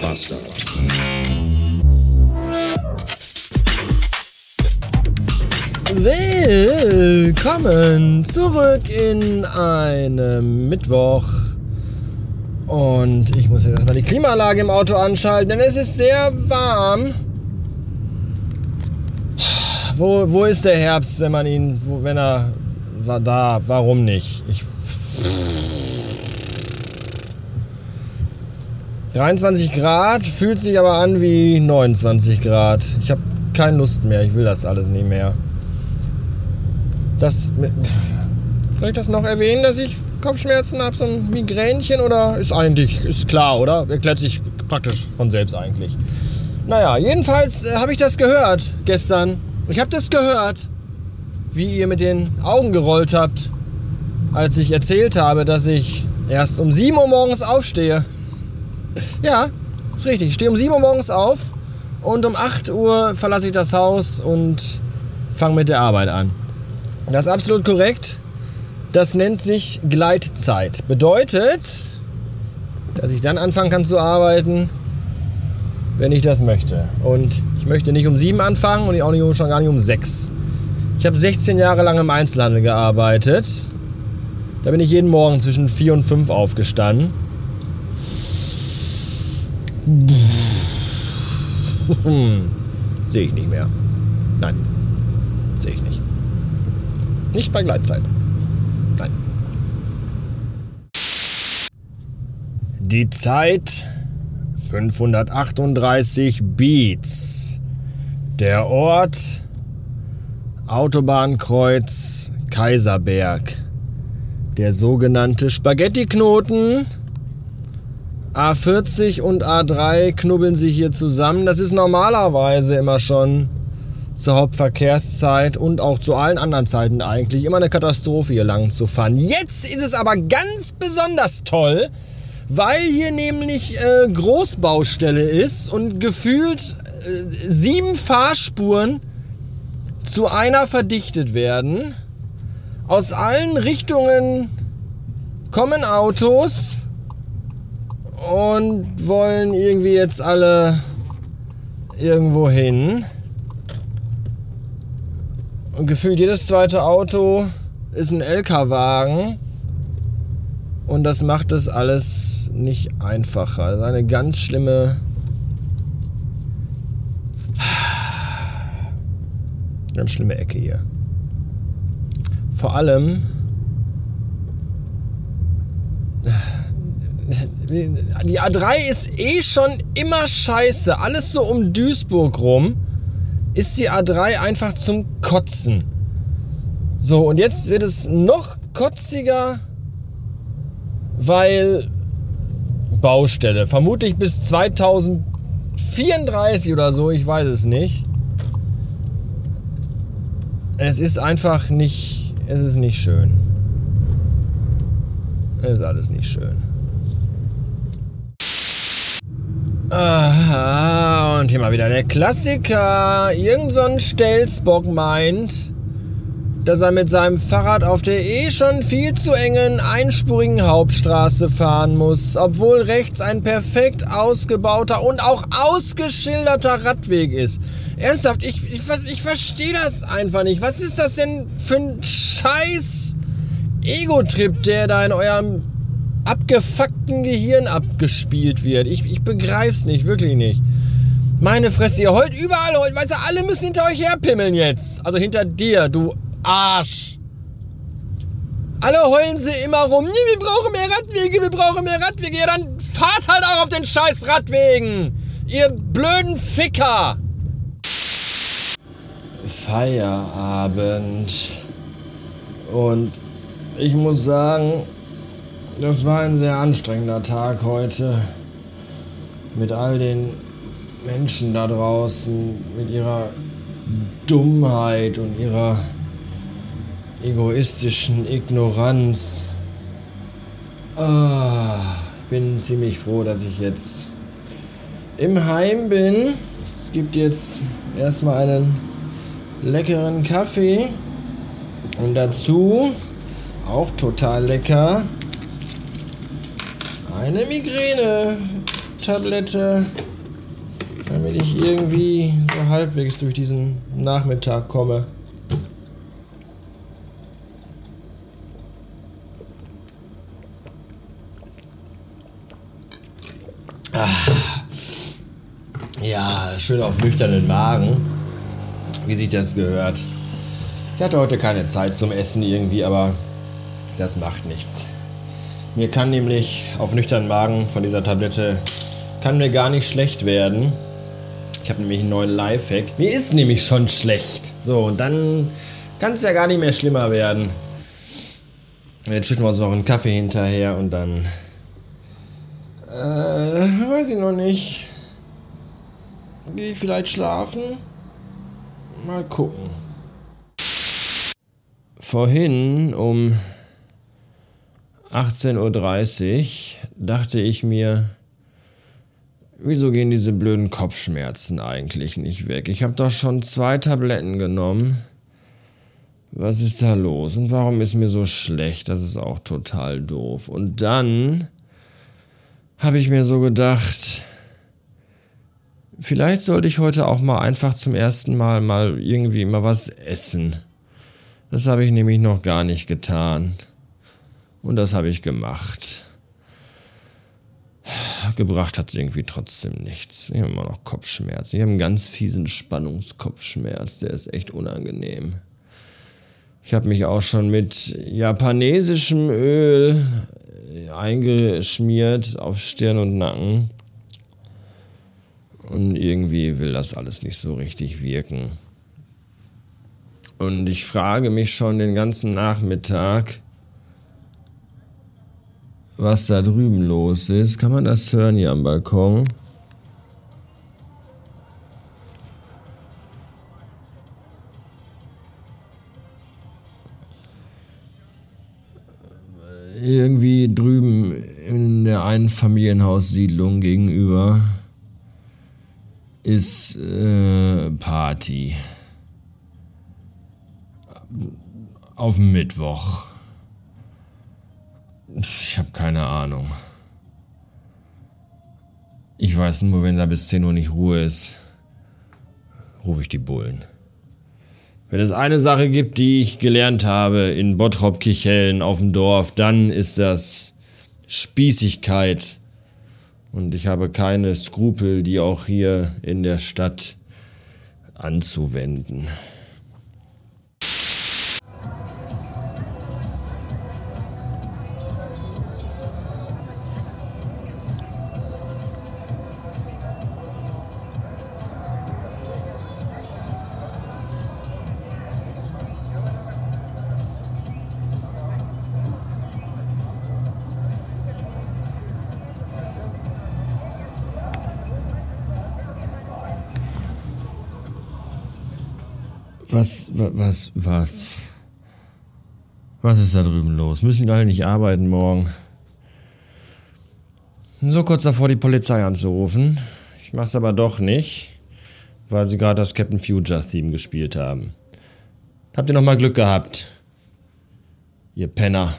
Bastard. Willkommen zurück in einem Mittwoch. Und ich muss jetzt erstmal die Klimaanlage im Auto anschalten, denn es ist sehr warm. Wo, wo ist der Herbst, wenn man ihn, wo, wenn er war da, warum nicht? Ich 23 Grad, fühlt sich aber an wie 29 Grad. Ich habe keine Lust mehr, ich will das alles nicht mehr. Das. Soll ich das noch erwähnen, dass ich Kopfschmerzen habe, so ein Migränchen oder ist eigentlich, ist klar, oder? Erklärt sich praktisch von selbst eigentlich. Naja, jedenfalls äh, habe ich das gehört gestern. Ich habe das gehört, wie ihr mit den Augen gerollt habt, als ich erzählt habe, dass ich erst um 7 Uhr morgens aufstehe. Ja, ist richtig. Ich stehe um 7 Uhr morgens auf und um 8 Uhr verlasse ich das Haus und fange mit der Arbeit an. Das ist absolut korrekt. Das nennt sich Gleitzeit. Bedeutet, dass ich dann anfangen kann zu arbeiten, wenn ich das möchte. Und ich möchte nicht um 7 anfangen und auch nicht, schon gar nicht um 6. Ich habe 16 Jahre lang im Einzelhandel gearbeitet. Da bin ich jeden Morgen zwischen 4 und 5 aufgestanden Sehe ich nicht mehr. Nein. Sehe ich nicht. Nicht bei Gleitzeit. Nein. Die Zeit 538 Beats. Der Ort Autobahnkreuz Kaiserberg. Der sogenannte Spaghetti-Knoten A40 und A3 knubbeln sich hier zusammen. Das ist normalerweise immer schon zur Hauptverkehrszeit und auch zu allen anderen Zeiten eigentlich immer eine Katastrophe hier lang zu fahren. Jetzt ist es aber ganz besonders toll, weil hier nämlich äh, Großbaustelle ist und gefühlt äh, sieben Fahrspuren zu einer verdichtet werden. Aus allen Richtungen kommen Autos und wollen irgendwie jetzt alle irgendwo hin. Und gefühlt jedes zweite Auto ist ein LKW-Wagen. Und das macht es alles nicht einfacher. Das ist eine ganz schlimme. Ganz schlimme Ecke hier. Vor allem die A3 ist eh schon immer scheiße. Alles so um Duisburg rum ist die A3 einfach zum Kotzen. So, und jetzt wird es noch kotziger, weil Baustelle. Vermutlich bis 2034 oder so, ich weiß es nicht. Es ist einfach nicht, es ist nicht schön. Es ist alles nicht schön. Aha, und hier mal wieder der Klassiker. Irgend so ein Stelzbock meint, dass er mit seinem Fahrrad auf der eh schon viel zu engen, einspurigen Hauptstraße fahren muss, obwohl rechts ein perfekt ausgebauter und auch ausgeschilderter Radweg ist. Ernsthaft, ich, ich, ich verstehe das einfach nicht. Was ist das denn für ein scheiß Ego-Trip, der da in eurem abgefuckten Gehirn abgespielt wird. Ich, ich begreif's nicht, wirklich nicht. Meine Fresse, ihr heult überall, heult, weißt du, alle müssen hinter euch herpimmeln jetzt. Also hinter dir, du Arsch. Alle heulen sie immer rum. Nee, wir brauchen mehr Radwege, wir brauchen mehr Radwege. Ja, dann fahrt halt auch auf den scheiß Radwegen. Ihr blöden Ficker. Feierabend. Und ich muss sagen, das war ein sehr anstrengender Tag heute. Mit all den Menschen da draußen, mit ihrer Dummheit und ihrer egoistischen Ignoranz. Ah, ich bin ziemlich froh, dass ich jetzt im Heim bin. Es gibt jetzt erstmal einen leckeren Kaffee und dazu auch total lecker eine Migräne Tablette, damit ich irgendwie so halbwegs durch diesen Nachmittag komme. Ah. Ja, schön auf nüchternen Magen, wie sich das gehört. Ich hatte heute keine Zeit zum Essen irgendwie, aber das macht nichts. Mir kann nämlich auf nüchternen Magen von dieser Tablette kann mir gar nicht schlecht werden. Ich habe nämlich einen neuen Lifehack. Mir ist nämlich schon schlecht. So, und dann kann es ja gar nicht mehr schlimmer werden. Jetzt schütten wir uns noch einen Kaffee hinterher und dann. Äh, weiß ich noch nicht. Gehe ich vielleicht schlafen? Mal gucken. Vorhin um 18.30 Uhr dachte ich mir, wieso gehen diese blöden Kopfschmerzen eigentlich nicht weg? Ich habe doch schon zwei Tabletten genommen. Was ist da los? Und warum ist mir so schlecht? Das ist auch total doof. Und dann habe ich mir so gedacht, vielleicht sollte ich heute auch mal einfach zum ersten Mal mal irgendwie mal was essen. Das habe ich nämlich noch gar nicht getan. Und das habe ich gemacht. Gebracht hat es irgendwie trotzdem nichts. Ich habe immer noch Kopfschmerzen. Ich habe einen ganz fiesen Spannungskopfschmerz. Der ist echt unangenehm. Ich habe mich auch schon mit japanesischem Öl eingeschmiert auf Stirn und Nacken. Und irgendwie will das alles nicht so richtig wirken. Und ich frage mich schon den ganzen Nachmittag, was da drüben los ist. Kann man das hören hier am Balkon? Irgendwie drüben in der Einfamilienhaussiedlung gegenüber ist äh, Party. Auf Mittwoch. Ich habe keine Ahnung. Ich weiß nur, wenn da bis 10 Uhr nicht Ruhe ist, rufe ich die Bullen. Wenn es eine Sache gibt, die ich gelernt habe in Bottrop-Kichellen auf dem Dorf, dann ist das Spießigkeit. Und ich habe keine Skrupel, die auch hier in der Stadt anzuwenden. Was, was, was? Was ist da drüben los? Müssen die alle nicht arbeiten morgen? So kurz davor, die Polizei anzurufen. Ich mach's aber doch nicht, weil sie gerade das Captain Future Theme gespielt haben. Habt ihr noch mal Glück gehabt? Ihr Penner.